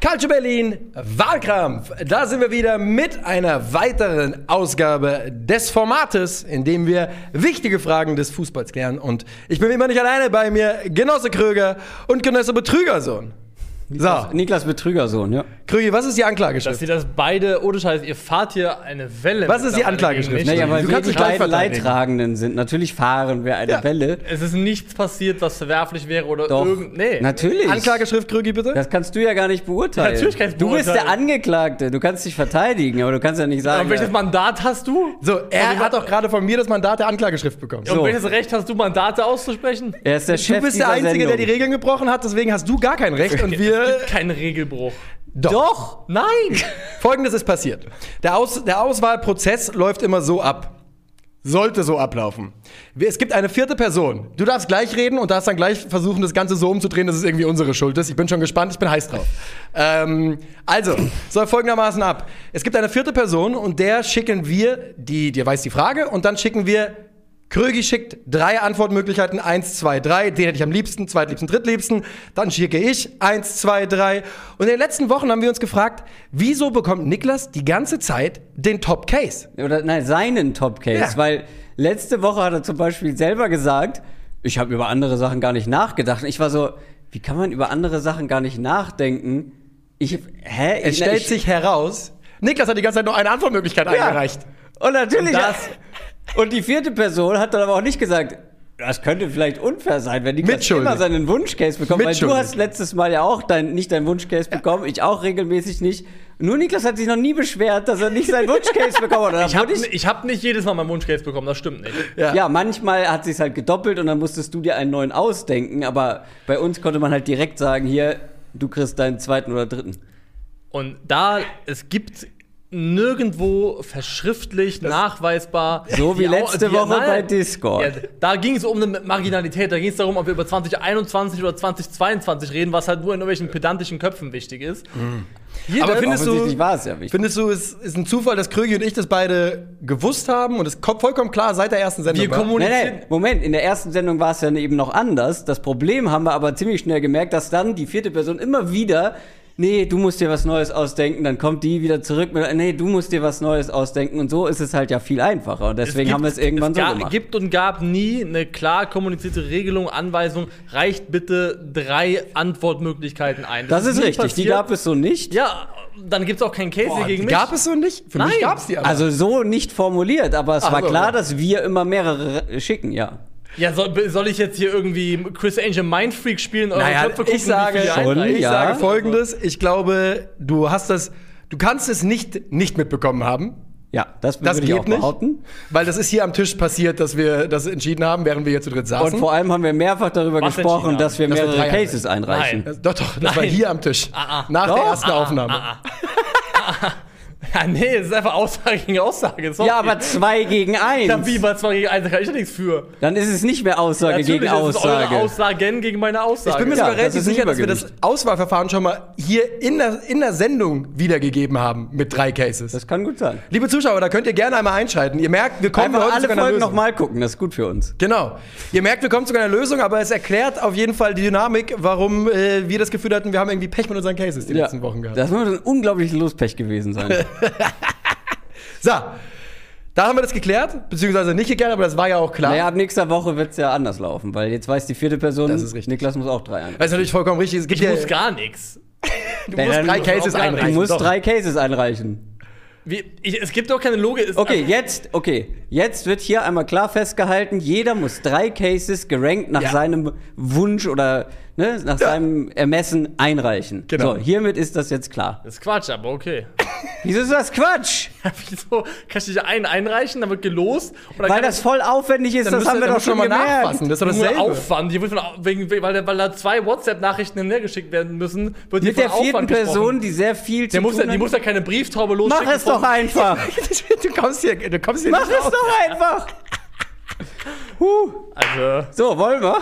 Calcio Berlin, Wahlkampf. Da sind wir wieder mit einer weiteren Ausgabe des Formates, in dem wir wichtige Fragen des Fußballs klären. Und ich bin wie immer nicht alleine bei mir, Genosse Kröger und Genosse Betrügersohn. Niklas, so. Niklas Betrügersohn, ja. Krügi, was ist die Anklageschrift? Dass sie das beide, ohne Scheiß, ihr fahrt hier eine Welle. Was ist die Anklageschrift? Naja, weil du wir die beiden Leidtragenden sind. Natürlich fahren wir eine ja. Welle. Es ist nichts passiert, was verwerflich wäre oder Doch. irgend... Nee. Natürlich. Anklageschrift, Krügi, bitte? Das kannst du ja gar nicht beurteilen. Natürlich kannst du Du bist der Angeklagte. Du kannst dich verteidigen, aber du kannst ja nicht sagen... Und welches Mandat hast du? So, er hat doch gerade von mir das Mandat der Anklageschrift bekommen. Und welches Recht hast du, Mandate auszusprechen? Er ist der Chef Du bist der Einzige, Sendung. der die Regeln gebrochen hat, deswegen hast du gar kein Recht und wir... Es gibt keine Regeln. Regelbruch. Doch. Doch. Nein. Folgendes ist passiert. Der, Aus, der Auswahlprozess läuft immer so ab. Sollte so ablaufen. Es gibt eine vierte Person. Du darfst gleich reden und darfst dann gleich versuchen, das Ganze so umzudrehen, dass es irgendwie unsere Schuld ist. Ich bin schon gespannt, ich bin heiß drauf. ähm, also, soll folgendermaßen ab. Es gibt eine vierte Person und der schicken wir, die, dir weiß die Frage, und dann schicken wir Krögi schickt drei Antwortmöglichkeiten, eins, zwei, drei. Den hätte ich am liebsten, zweitliebsten, drittliebsten. Dann schicke ich eins, zwei, drei. Und in den letzten Wochen haben wir uns gefragt, wieso bekommt Niklas die ganze Zeit den Top Case? Oder nein, seinen Top Case, ja. weil letzte Woche hat er zum Beispiel selber gesagt, ich habe über andere Sachen gar nicht nachgedacht. Ich war so, wie kann man über andere Sachen gar nicht nachdenken? Ich, hä? Es stellt ich, sich heraus, Niklas hat die ganze Zeit nur eine Antwortmöglichkeit ja. eingereicht. Und natürlich. Und das, und die vierte Person hat dann aber auch nicht gesagt, das könnte vielleicht unfair sein, wenn Niklas immer seinen Wunschcase bekommt. Weil du hast letztes Mal ja auch dein, nicht deinen Wunschcase bekommen, ich auch regelmäßig nicht. Nur Niklas hat sich noch nie beschwert, dass er nicht seinen Wunschcase bekommen hat. Ich habe ich hab nicht jedes Mal meinen Wunschcase bekommen, das stimmt nicht. Ja, ja manchmal hat sich halt gedoppelt und dann musstest du dir einen neuen ausdenken. Aber bei uns konnte man halt direkt sagen, hier, du kriegst deinen zweiten oder dritten. Und da, es gibt nirgendwo verschriftlicht, das nachweisbar. So wie letzte die, Woche nein, bei Discord. Ja, da ging es um eine Marginalität, da ging es darum, ob wir über 2021 oder 2022 reden, was halt nur in irgendwelchen pedantischen Köpfen wichtig ist. Mhm. Aber findest du, ja findest du, es ist ein Zufall, dass Krögi und ich das beide gewusst haben und es kommt vollkommen klar seit der ersten Sendung. Wir kommunizieren. Nein, nein, Moment, in der ersten Sendung war es ja eben noch anders. Das Problem haben wir aber ziemlich schnell gemerkt, dass dann die vierte Person immer wieder nee, du musst dir was Neues ausdenken, dann kommt die wieder zurück mit, nee, du musst dir was Neues ausdenken und so ist es halt ja viel einfacher und deswegen gibt, haben wir es irgendwann es gab, so gemacht. Es gibt und gab nie eine klar kommunizierte Regelung, Anweisung, reicht bitte drei Antwortmöglichkeiten ein. Das, das ist, ist richtig, passiert. die gab es so nicht. Ja, dann gibt es auch keinen Case Boah, gegen mich. Gab es so nicht? Für Nein. mich gab es die aber. Also so nicht formuliert, aber es Ach, war klar, dass wir immer mehrere schicken, ja. Ja, soll, soll, ich jetzt hier irgendwie Chris Angel Mindfreak spielen? Eure naja, Köpfe gucken, ich sage, schon, ich ja. sage folgendes. Ich glaube, du hast das, du kannst es nicht nicht mitbekommen haben. Ja, das, das geht nicht, weil das ist hier am Tisch passiert, dass wir das entschieden haben, während wir hier zu dritt saßen. Und vor allem haben wir mehrfach darüber Was gesprochen, dass wir mehrere wir Cases einreichen. Nein. Doch, doch, das Nein. war hier am Tisch. Ah, ah. Nach doch? der ersten ah, ah Aufnahme. Ja, nee, es ist einfach Aussage gegen Aussage. Sorry. Ja, aber zwei gegen eins. Ja, wie bei zwei gegen eins, da kann ich ja nichts für. Dann ist es nicht mehr Aussage ja, gegen Aussage. Ist eure Aussagen gegen meine Aussage. Ich bin mir sogar ja, relativ sicher, dass wir das Auswahlverfahren schon mal hier in der, in der Sendung wiedergegeben haben mit drei Cases. Das kann gut sein. Liebe Zuschauer, da könnt ihr gerne einmal einschalten. Ihr merkt, wir kommen heute alle zu einer Folgen nochmal gucken, das ist gut für uns. Genau. Ihr merkt, wir kommen zu einer Lösung, aber es erklärt auf jeden Fall die Dynamik, warum äh, wir das Gefühl hatten, wir haben irgendwie Pech mit unseren Cases die letzten Wochen gehabt. Das muss ein unglaubliches Lospech gewesen sein. So, da haben wir das geklärt, beziehungsweise nicht geklärt, aber das war ja auch klar. Naja, ab nächster Woche wird es ja anders laufen, weil jetzt weiß die vierte Person, das ist richtig. Niklas muss auch drei einreichen. Das ist natürlich vollkommen richtig. Es gibt ich ja, muss gar nichts. Du musst drei Cases einreichen. Du musst drei Cases einreichen. Wie, ich, es gibt doch keine Logik. Okay, jetzt, okay, jetzt wird hier einmal klar festgehalten, jeder muss drei Cases gerankt nach ja. seinem Wunsch oder ne, nach ja. seinem Ermessen einreichen. Genau. So, hiermit ist das jetzt klar. Das ist Quatsch, aber okay. Wieso ist das Quatsch? Ja, wieso? Kannst du dich einen einreichen, dann wird gelost? weil das voll aufwendig ist, das haben wir doch schon mal nachfassen. Das ist doch dasselbe. Aufwand. Hier wird von, wegen, weil, weil da zwei WhatsApp-Nachrichten hinterhergeschickt werden müssen, wird Mit der vierten Aufwand Person, die sehr viel der muss ja, Die muss ja keine Brieftaube losschicken. Mach es doch einfach. du kommst hier, du kommst hier Mach es raus. doch einfach. huh. Also. So, wollen wir?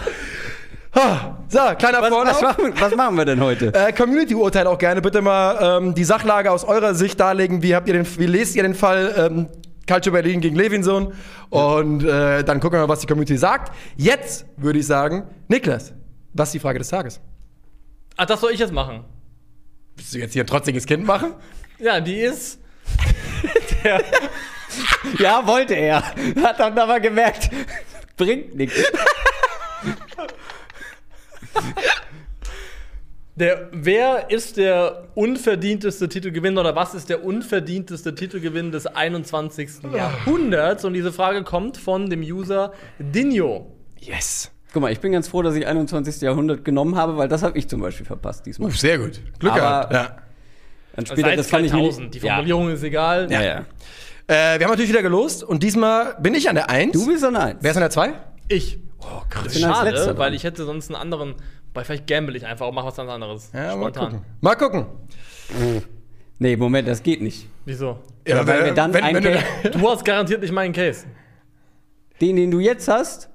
So, kleiner was, was, machen, was machen wir denn heute? Äh, Community-Urteil auch gerne. Bitte mal ähm, die Sachlage aus eurer Sicht darlegen. Wie, habt ihr den, wie lest ihr den Fall ähm, Calcio Berlin gegen Levinson? Und äh, dann gucken wir mal, was die Community sagt. Jetzt würde ich sagen, Niklas, was ist die Frage des Tages? Ach, das soll ich jetzt machen. Willst du jetzt hier ein trotziges Kind machen? Ja, die ist. der ja, wollte er. Hat dann aber gemerkt, bringt nichts. Der, wer ist der unverdienteste Titelgewinner oder was ist der unverdienteste Titelgewinn des 21. Jahrhunderts? Und diese Frage kommt von dem User Dinho. Yes. Guck mal, ich bin ganz froh, dass ich 21. Jahrhundert genommen habe, weil das habe ich zum Beispiel verpasst diesmal. Uh, sehr gut. Glück Aber gehabt. Ja. Dann später, das kann ich mir nicht, Die Formulierung ja. ist egal. Ja, ja. Äh, wir haben natürlich wieder gelost und diesmal bin ich an der 1. Du bist an der 1. Wer ist an der 2? Ich. Oh, als Schade, Letzter dran. weil ich hätte sonst einen anderen. Weil vielleicht gamble ich einfach und mache was ganz anderes. Ja, mal Spontan. gucken. Mal gucken. Nee, Moment, das geht nicht. Wieso? Ja, weil wir dann wenn, ein wenn du, Case- Du hast garantiert nicht meinen Case. Den, den du jetzt hast,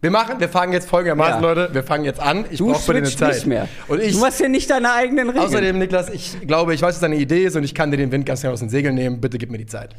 Wir machen, wir fangen jetzt folgendermaßen, Ja. Leute. Wir fangen jetzt an. Ich brauche bitte eine Zeit. nicht mehr. Und ich, du machst ja nicht deine eigenen Regeln. außerdem, Niklas, ich glaube, ich weiß, was deine Idee ist und ich kann dir den Wind ganz schnell aus den Segeln nehmen. Bitte gib mir die Zeit.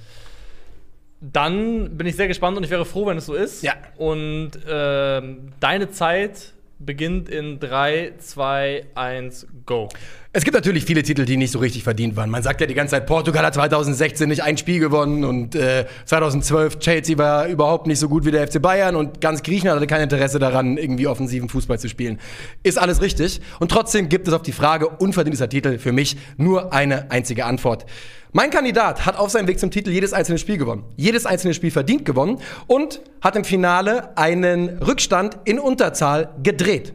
Dann bin ich sehr gespannt und ich wäre froh, wenn es so ist. Ja. Und ähm, deine Zeit beginnt in 3, 2, 1, go. Es gibt natürlich viele Titel, die nicht so richtig verdient waren. Man sagt ja die ganze Zeit, Portugal hat 2016 nicht ein Spiel gewonnen und äh, 2012 Chelsea war überhaupt nicht so gut wie der FC Bayern und ganz Griechenland hatte kein Interesse daran, irgendwie offensiven Fußball zu spielen. Ist alles richtig. Und trotzdem gibt es auf die Frage unverdienter Titel für mich nur eine einzige Antwort. Mein Kandidat hat auf seinem Weg zum Titel jedes einzelne Spiel gewonnen. Jedes einzelne Spiel verdient gewonnen und hat im Finale einen Rückstand in Unterzahl gedreht.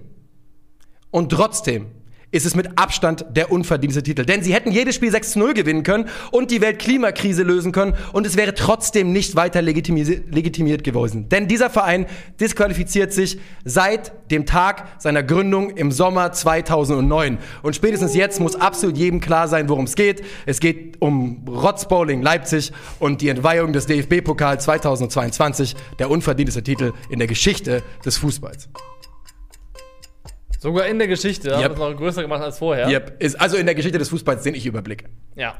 Und trotzdem ist es mit Abstand der unverdiente Titel. Denn sie hätten jedes Spiel 6 zu 0 gewinnen können und die Weltklimakrise lösen können und es wäre trotzdem nicht weiter legitimi legitimiert gewesen. Denn dieser Verein disqualifiziert sich seit dem Tag seiner Gründung im Sommer 2009. Und spätestens jetzt muss absolut jedem klar sein, worum es geht. Es geht um Rotzbowling Leipzig und die Entweihung des DFB-Pokal 2022, der unverdienteste Titel in der Geschichte des Fußballs. Sogar in der Geschichte. Yep. Yep. es noch größer gemacht als vorher. Yep. Ist also in der Geschichte des Fußballs, den ich überblicke. Ja.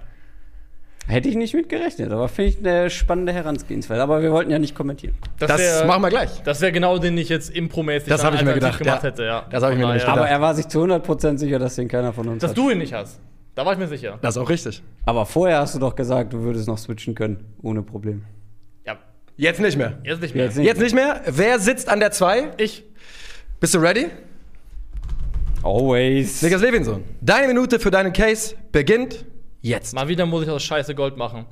Hätte ich nicht mit gerechnet, aber finde ich eine spannende Herangehensweise. Aber wir wollten ja nicht kommentieren. Das wär- machen wir gleich. Das wäre genau den ich jetzt impromäßig Das ich mir gedacht, gemacht ja. hätte. Ja. Das hab ich mir gedacht. Aber er war sich zu 100% sicher, dass den keiner von uns Dass hat. du ihn nicht hast. Da war ich mir sicher. Das ist auch richtig. Aber vorher hast du doch gesagt, du würdest noch switchen können, ohne Problem. Ja. Jetzt nicht mehr. Jetzt nicht mehr. Jetzt nicht. Jetzt nicht mehr. Wer sitzt an der 2? Ich. Bist du ready? Always. Niklas Levinson. Deine Minute für deinen Case beginnt jetzt. Mal wieder muss ich aus Scheiße Gold machen.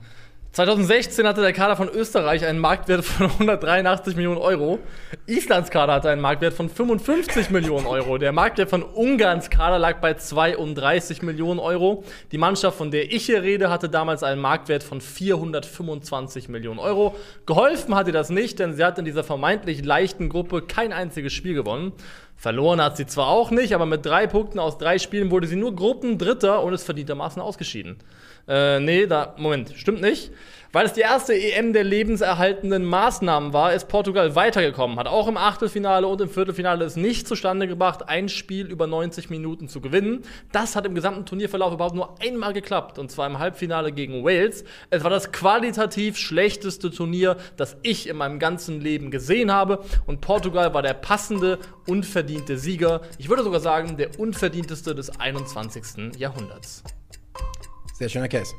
2016 hatte der Kader von Österreich einen Marktwert von 183 Millionen Euro. Islands Kader hatte einen Marktwert von 55 Millionen Euro. Der Marktwert von Ungarns Kader lag bei 32 Millionen Euro. Die Mannschaft, von der ich hier rede, hatte damals einen Marktwert von 425 Millionen Euro. Geholfen hat ihr das nicht, denn sie hat in dieser vermeintlich leichten Gruppe kein einziges Spiel gewonnen. Verloren hat sie zwar auch nicht, aber mit drei Punkten aus drei Spielen wurde sie nur Gruppendritter und ist verdientermaßen ausgeschieden. Äh, nee, da, Moment, stimmt nicht. Weil es die erste EM der lebenserhaltenden Maßnahmen war, ist Portugal weitergekommen. Hat auch im Achtelfinale und im Viertelfinale es nicht zustande gebracht, ein Spiel über 90 Minuten zu gewinnen. Das hat im gesamten Turnierverlauf überhaupt nur einmal geklappt, und zwar im Halbfinale gegen Wales. Es war das qualitativ schlechteste Turnier, das ich in meinem ganzen Leben gesehen habe. Und Portugal war der passende, unverdiente Sieger. Ich würde sogar sagen, der unverdienteste des 21. Jahrhunderts. Sehr schöner Case.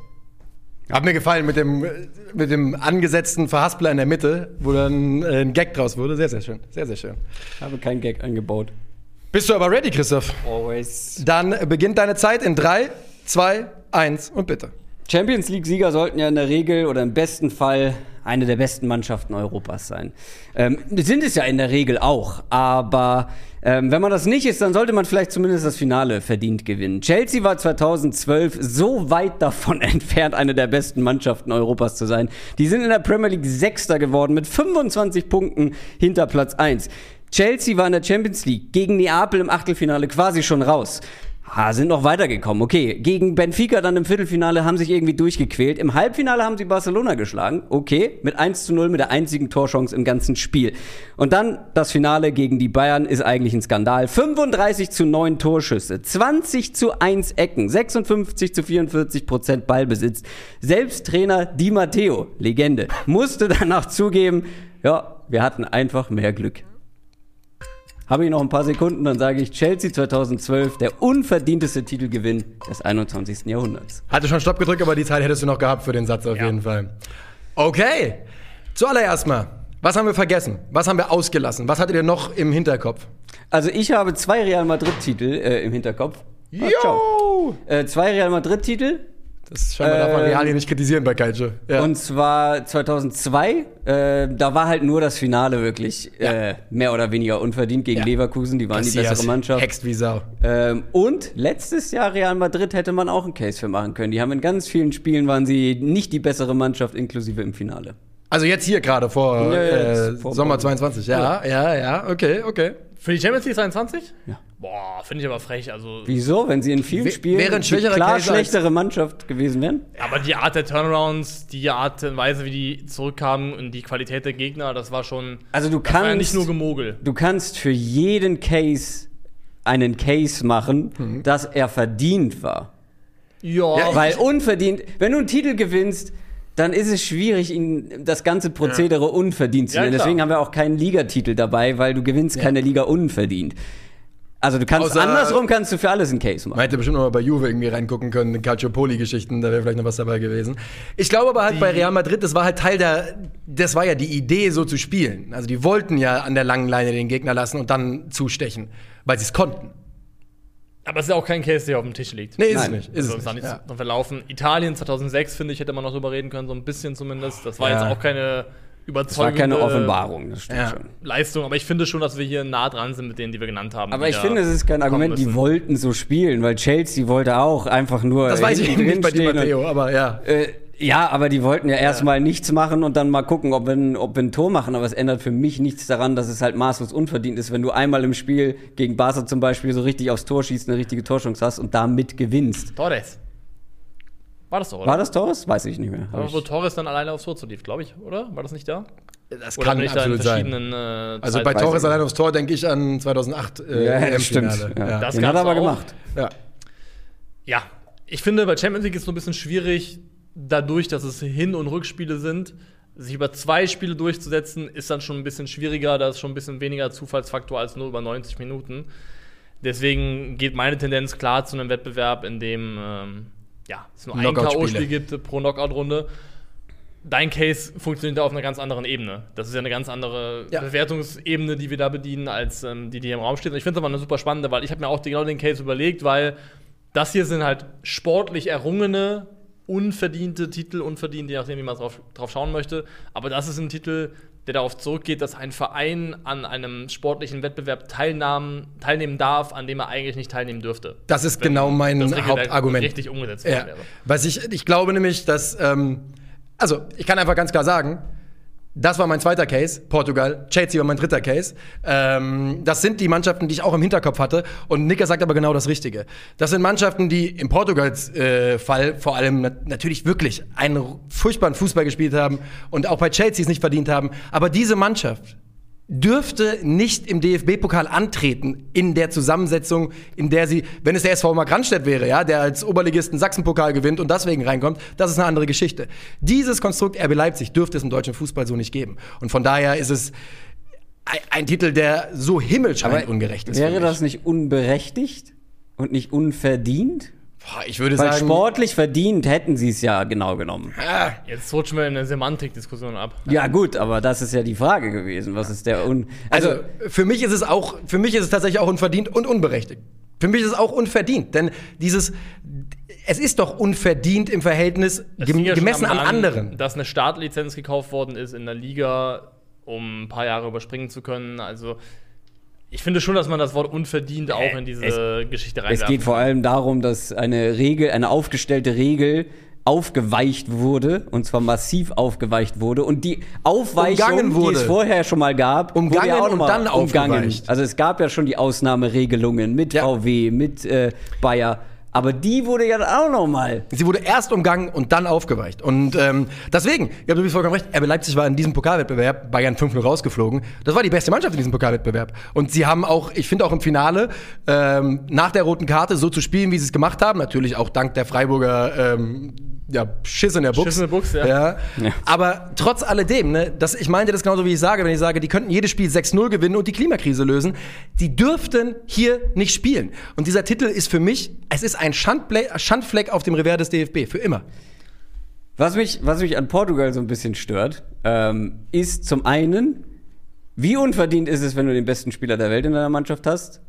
Hat mir gefallen mit dem, mit dem angesetzten Verhaspler in der Mitte, wo dann äh, ein Gag draus wurde. Sehr, sehr schön. Sehr, sehr schön. Ich habe keinen Gag eingebaut. Bist du aber ready, Christoph? Always. Dann beginnt deine Zeit in 3, 2, 1 und bitte. Champions League-Sieger sollten ja in der Regel oder im besten Fall eine der besten Mannschaften Europas sein. Ähm, sind es ja in der Regel auch, aber ähm, wenn man das nicht ist, dann sollte man vielleicht zumindest das Finale verdient gewinnen. Chelsea war 2012 so weit davon entfernt, eine der besten Mannschaften Europas zu sein. Die sind in der Premier League Sechster geworden mit 25 Punkten hinter Platz 1. Chelsea war in der Champions League gegen Neapel im Achtelfinale quasi schon raus. Ah, sind noch weitergekommen. Okay, gegen Benfica dann im Viertelfinale haben sich irgendwie durchgequält. Im Halbfinale haben sie Barcelona geschlagen. Okay, mit 1 zu 0 mit der einzigen Torchance im ganzen Spiel. Und dann das Finale gegen die Bayern ist eigentlich ein Skandal. 35 zu 9 Torschüsse, 20 zu 1 Ecken, 56 zu 44 Prozent Ballbesitz. Selbst Trainer Di Matteo, Legende, musste danach zugeben, ja, wir hatten einfach mehr Glück. Habe ich noch ein paar Sekunden, dann sage ich Chelsea 2012, der unverdienteste Titelgewinn des 21. Jahrhunderts. Hatte schon Stopp gedrückt, aber die Zeit hättest du noch gehabt für den Satz auf ja. jeden Fall. Okay, zuallererst mal, was haben wir vergessen? Was haben wir ausgelassen? Was hattet ihr noch im Hinterkopf? Also ich habe zwei Real Madrid-Titel äh, im Hinterkopf. Jo! Äh, zwei Real Madrid-Titel. Das scheinbar ähm, darf man Real hier nicht kritisieren bei Calcio. Ja. Und zwar 2002, äh, da war halt nur das Finale wirklich ja. äh, mehr oder weniger unverdient gegen ja. Leverkusen, die waren Cassias, die bessere Mannschaft. Hext wie Sau. Ähm, und letztes Jahr Real Madrid hätte man auch einen Case für machen können. Die haben in ganz vielen Spielen waren sie nicht die bessere Mannschaft, inklusive im Finale. Also jetzt hier gerade vor, äh, vor Sommer 22. Ja, ja, ja, okay, okay. Für die Champions League 22? Ja. Boah, finde ich aber frech. Also Wieso? Wenn sie in vielen w Spielen wäre ein schwächerer klar Case schlechtere Mannschaft gewesen wären? Aber die Art der Turnarounds, die Art und Weise, wie die zurückkamen und die Qualität der Gegner, das war schon. Also du kannst ja nicht nur Gemogel. Du kannst für jeden Case einen Case machen, mhm. dass er verdient war. Ja. ja Weil unverdient, wenn du einen Titel gewinnst, dann ist es schwierig, ihn das ganze Prozedere ja. unverdient zu nennen. Ja, Deswegen haben wir auch keinen Ligatitel dabei, weil du gewinnst ja. keine Liga unverdient. Also du kannst Außer, andersrum kannst du für alles einen Case machen. Man hätte bestimmt noch mal bei Juve irgendwie reingucken können, Calciopoli-Geschichten, da wäre vielleicht noch was dabei gewesen. Ich glaube aber halt die, bei Real Madrid, das war halt Teil der, das war ja die Idee, so zu spielen. Also die wollten ja an der langen Leine den Gegner lassen und dann zustechen, weil sie es konnten. Aber es ist ja auch kein Case, der auf dem Tisch liegt. Nee, ist Nein. es nicht. Ist also, es nicht. Ja. verlaufen. Italien 2006, finde ich, hätte man noch drüber reden können, so ein bisschen zumindest. Das war ja. jetzt auch keine überzeugende das war keine Offenbarung, das stimmt ja. schon. Leistung, aber ich finde schon, dass wir hier nah dran sind mit denen, die wir genannt haben. Aber ich finde, es ist kein Argument, die wollten so spielen, weil Chelsea wollte auch einfach nur. Das weiß ich nicht bei dir, Matteo, aber ja. Äh, ja, aber die wollten ja erstmal ja. nichts machen und dann mal gucken, ob wir, ein, ob wir ein Tor machen. Aber es ändert für mich nichts daran, dass es halt maßlos unverdient ist, wenn du einmal im Spiel gegen Barca zum Beispiel so richtig aufs Tor schießt, eine richtige Torchance hast und damit gewinnst. Torres. War das doch, oder? War das Torres? Weiß ich nicht mehr. Aber wo Torres dann alleine aufs Tor zu lief, glaube ich, oder? War das nicht da? Das oder kann absolut sein. Äh, also bei Torres alleine aufs Tor denke ich an 2008 äh, ja, ja stimmt. Ja. Das Den hat er aber auch. gemacht. Ja. ja, ich finde, bei Champions League ist es so ein bisschen schwierig, dadurch, dass es Hin- und Rückspiele sind, sich über zwei Spiele durchzusetzen, ist dann schon ein bisschen schwieriger. Da ist schon ein bisschen weniger Zufallsfaktor als nur über 90 Minuten. Deswegen geht meine Tendenz klar zu einem Wettbewerb, in dem ähm, ja, es nur ein K.O.-Spiel gibt pro Knockout-Runde. Dein Case funktioniert auf einer ganz anderen Ebene. Das ist ja eine ganz andere ja. Bewertungsebene, die wir da bedienen, als ähm, die, die hier im Raum steht. Und ich finde es aber eine super spannende, weil ich habe mir auch genau den Case überlegt, weil das hier sind halt sportlich errungene unverdiente Titel, unverdient, je nachdem, wie man drauf, drauf schauen möchte. Aber das ist ein Titel, der darauf zurückgeht, dass ein Verein an einem sportlichen Wettbewerb teilnahmen, teilnehmen darf, an dem er eigentlich nicht teilnehmen dürfte. Das ist genau mein Hauptargument. Richtig umgesetzt ja. wäre. Was ich, ich glaube nämlich, dass, ähm, also ich kann einfach ganz klar sagen, das war mein zweiter Case, Portugal. Chelsea war mein dritter Case. Ähm, das sind die Mannschaften, die ich auch im Hinterkopf hatte. Und Nicker sagt aber genau das Richtige. Das sind Mannschaften, die im Portugals äh, vor allem nat natürlich wirklich einen furchtbaren Fußball gespielt haben und auch bei Chelsea es nicht verdient haben. Aber diese Mannschaft dürfte nicht im DFB-Pokal antreten in der Zusammensetzung, in der sie, wenn es der SV Markranstädt wäre, ja, der als Oberligisten Sachsen-Pokal gewinnt und deswegen reinkommt, das ist eine andere Geschichte. Dieses Konstrukt RB Leipzig dürfte es im deutschen Fußball so nicht geben. Und von daher ist es ein, ein Titel, der so himmelschreiend ungerecht ist. Wäre das nicht unberechtigt und nicht unverdient? Boah, ich würde Weil sagen. sportlich verdient hätten sie es ja genau genommen. Ah, jetzt rutschen wir in eine Semantikdiskussion ab. Ja, gut, aber das ist ja die Frage gewesen. Was ist der Un. Also, also, für mich ist es auch, für mich ist es tatsächlich auch unverdient und unberechtigt. Für mich ist es auch unverdient, denn dieses, es ist doch unverdient im Verhältnis gem gemessen an, an anderen. Dass eine Startlizenz gekauft worden ist in der Liga, um ein paar Jahre überspringen zu können. Also ich finde schon, dass man das Wort unverdient auch in diese es, Geschichte reinwerfen Es geht vor allem darum, dass eine Regel, eine aufgestellte Regel aufgeweicht wurde, und zwar massiv aufgeweicht wurde, und die Aufweichung, die es vorher schon mal gab, umgangen wurde ja auch und dann umgangen. Also es gab ja schon die Ausnahmeregelungen mit ja. VW, mit äh, Bayer. Aber die wurde ja auch noch mal. Sie wurde erst umgangen und dann aufgeweicht. Und ähm, deswegen, ihr habt vollkommen recht, RB Leipzig war in diesem Pokalwettbewerb Bayern 5-0 rausgeflogen. Das war die beste Mannschaft in diesem Pokalwettbewerb. Und sie haben auch, ich finde auch im Finale, ähm, nach der roten Karte so zu spielen, wie sie es gemacht haben. Natürlich auch dank der Freiburger ähm, ja, Schiss in der Buchs. Schiss in der Buchs, ja. ja. ja. Aber trotz alledem, ne, das, ich meinte das genauso, wie ich sage, wenn ich sage, die könnten jedes Spiel 6-0 gewinnen und die Klimakrise lösen. Die dürften hier nicht spielen. Und dieser Titel ist für mich, es ist ein Schandfleck auf dem Revers des DFB, für immer. Was mich, was mich an Portugal so ein bisschen stört, ähm, ist zum einen, wie unverdient ist es, wenn du den besten Spieler der Welt in deiner Mannschaft hast?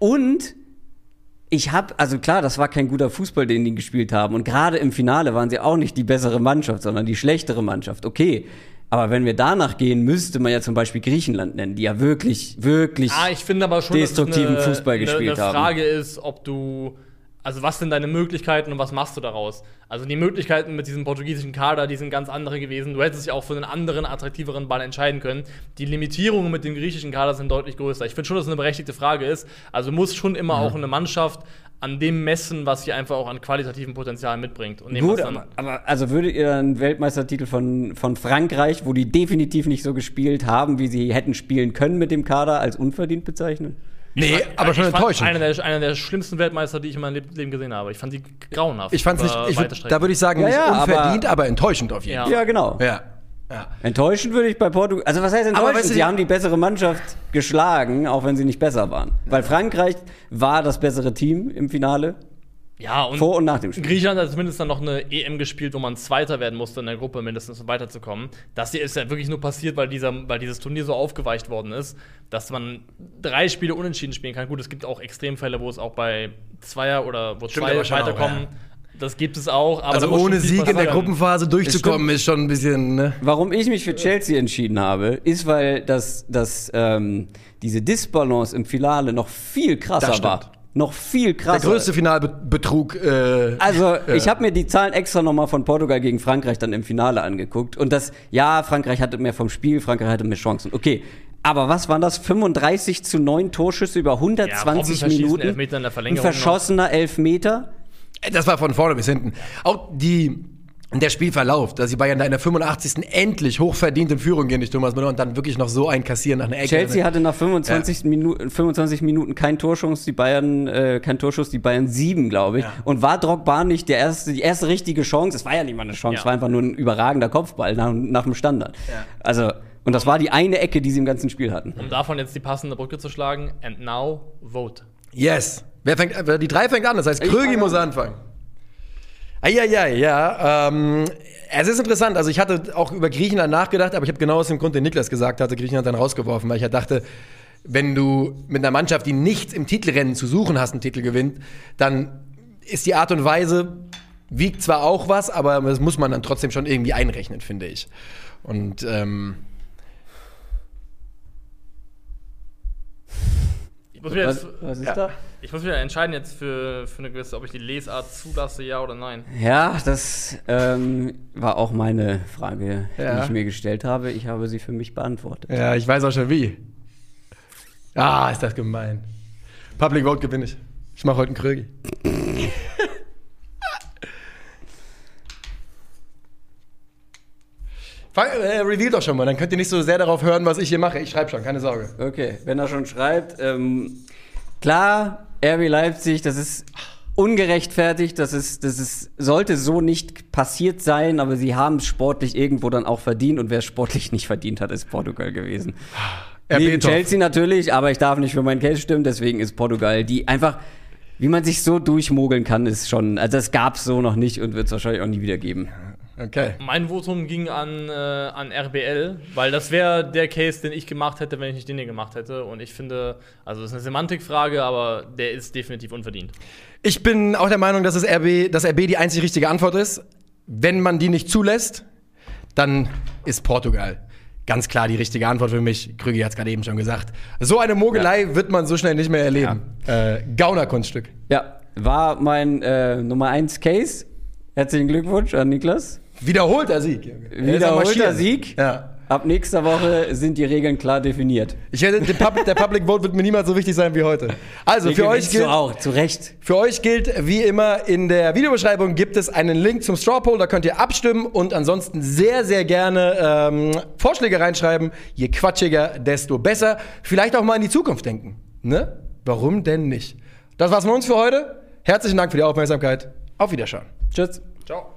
Und ich habe, also klar, das war kein guter Fußball, den die gespielt haben. Und gerade im Finale waren sie auch nicht die bessere Mannschaft, sondern die schlechtere Mannschaft. Okay. Aber wenn wir danach gehen, müsste man ja zum Beispiel Griechenland nennen, die ja wirklich, wirklich ah, ich finde aber schon, destruktiven eine, Fußball gespielt eine, eine haben. Die Frage ist, ob du also was sind deine Möglichkeiten und was machst du daraus? Also die Möglichkeiten mit diesem portugiesischen Kader, die sind ganz andere gewesen. Du hättest dich auch für einen anderen, attraktiveren Ball entscheiden können. Die Limitierungen mit dem griechischen Kader sind deutlich größer. Ich finde schon, dass es eine berechtigte Frage ist. Also muss schon immer mhm. auch eine Mannschaft an dem messen, was sie einfach auch an qualitativen Potenzial mitbringt. Und Gut, aber, aber, also würdet ihr einen Weltmeistertitel von, von Frankreich, wo die definitiv nicht so gespielt haben, wie sie hätten spielen können mit dem Kader, als unverdient bezeichnen? Nee, fand, aber schon enttäuschend. Einer der, einer der schlimmsten Weltmeister, die ich in meinem Leben gesehen habe. Ich fand die grauenhaft. Ich fand nicht, ich würd, da würde ich sagen, ja, nicht ja, unverdient, aber, aber, enttäuschend auf jeden Fall. Ja, genau. Ja. Ja. Enttäuschend würde ich bei Portugal. Also was heißt enttäuschend? Weißt du, sie haben die bessere Mannschaft geschlagen, auch wenn sie nicht besser waren. Weil Frankreich war das bessere Team im Finale. Ja, und vor und nach dem Spiel. Griechenland hat zumindest dann noch eine EM gespielt, wo man Zweiter werden musste in der Gruppe, mindestens um weiterzukommen. Das hier ist ja wirklich nur passiert, weil, dieser, weil dieses Turnier so aufgeweicht worden ist, dass man drei Spiele unentschieden spielen kann. Gut, es gibt auch Extremfälle, wo es auch bei Zweier oder wo Stimmt, zwei weiterkommen. Auch, ja. Das gibt es auch. also ohne Sieg in der Gruppenphase durchzukommen, ist schon ein bisschen. Ne? Warum ich mich für Chelsea entschieden habe, ist, weil das, das, ähm, diese Disbalance im Finale noch viel krasser war noch viel krasser. Der größte Finalbetrug. Äh, also, ja. ich habe mir die Zahlen extra nochmal von Portugal gegen Frankreich dann im Finale angeguckt. Und das, ja, Frankreich hatte mehr vom Spiel, Frankreich hatte mehr Chancen. Okay. Aber was waren das? 35 zu 9 Torschüsse über 120 ja, Minuten. Elfmeter in der Verlängerung ein verschossener Elfmeter. Das war von vorne bis hinten. Auch die der Spielverlauf, dass sie Bayern da in der 85. endlich hochverdient in Führung gehen durch Thomas Müller und dann wirklich noch so einkassieren nach einer Ecke. Chelsea hatte nach 25, ja. Minuten, 25 Minuten keinen Torschuss, die Bayern, äh, kein Torschuss, die Bayern sieben, glaube ich. Ja. Und war Drogba nicht der erste, die erste richtige Chance? Es war ja nicht mal eine Chance, es war einfach nur ein überragender Kopfball nach, nach dem Standard. Also, und das war die eine Ecke, die sie im ganzen Spiel hatten. Um davon jetzt die passende Brücke zu schlagen, and now vote. Yes. Wer fängt, die drei fängt an, das heißt, Krögi muss anfangen. Eieiei, ja. Ähm, es ist interessant. Also ich hatte auch über Griechenland nachgedacht, aber ich habe genau aus dem Grund, den Niklas gesagt hatte, Griechenland dann rausgeworfen, weil ich ja dachte, wenn du mit einer Mannschaft, die nichts im Titelrennen zu suchen hast, einen Titel gewinnt, dann ist die Art und Weise, wiegt zwar auch was, aber das muss man dann trotzdem schon irgendwie einrechnen, finde ich. Und ähm, was, was ist ja. da? Ich muss wieder entscheiden jetzt für, für eine gewisse, ob ich die Lesart zulasse, ja oder nein. Ja, das ähm, war auch meine Frage, ja. die ich mir gestellt habe. Ich habe sie für mich beantwortet. Ja, ich weiß auch schon wie. Ah, ist das gemein. Public Vote gewinne ich. Ich mache heute einen Krögi. Fang, äh, reveal doch schon mal, dann könnt ihr nicht so sehr darauf hören, was ich hier mache. Ich schreibe schon, keine Sorge. Okay, wenn er schon schreibt, ähm, klar, RB Leipzig, das ist ungerechtfertigt, das ist, das ist, sollte so nicht passiert sein, aber sie haben es sportlich irgendwo dann auch verdient und wer es sportlich nicht verdient hat, ist Portugal gewesen. RB Neben Chelsea natürlich, aber ich darf nicht für meinen Case stimmen, deswegen ist Portugal die einfach, wie man sich so durchmogeln kann, ist schon, also das gab es so noch nicht und wird es wahrscheinlich auch nie wieder geben. Okay. Mein Votum ging an, äh, an RBL, weil das wäre der Case, den ich gemacht hätte, wenn ich nicht den hier gemacht hätte. Und ich finde, also das ist eine Semantikfrage, aber der ist definitiv unverdient. Ich bin auch der Meinung, dass, es RB, dass RB die einzig richtige Antwort ist. Wenn man die nicht zulässt, dann ist Portugal ganz klar die richtige Antwort für mich. Krüger hat es gerade eben schon gesagt. So eine Mogelei ja. wird man so schnell nicht mehr erleben. Ja. Äh, Gauner-Kunststück. Ja, war mein äh, Nummer 1 Case. Herzlichen Glückwunsch an Niklas. Wiederholter Sieg. Wiederholter Sieg. Ja. Ab nächster Woche sind die Regeln klar definiert. Ich werde, Pub, der Public Vote wird mir niemals so wichtig sein wie heute. Also, für euch gilt. Du auch, zu Recht. Für euch gilt, wie immer, in der Videobeschreibung gibt es einen Link zum Straw Poll, da könnt ihr abstimmen und ansonsten sehr, sehr gerne ähm, Vorschläge reinschreiben. Je quatschiger, desto besser. Vielleicht auch mal in die Zukunft denken. Ne? Warum denn nicht? Das war's von uns für heute. Herzlichen Dank für die Aufmerksamkeit. Auf Wiederschauen. Tschüss. Ciao.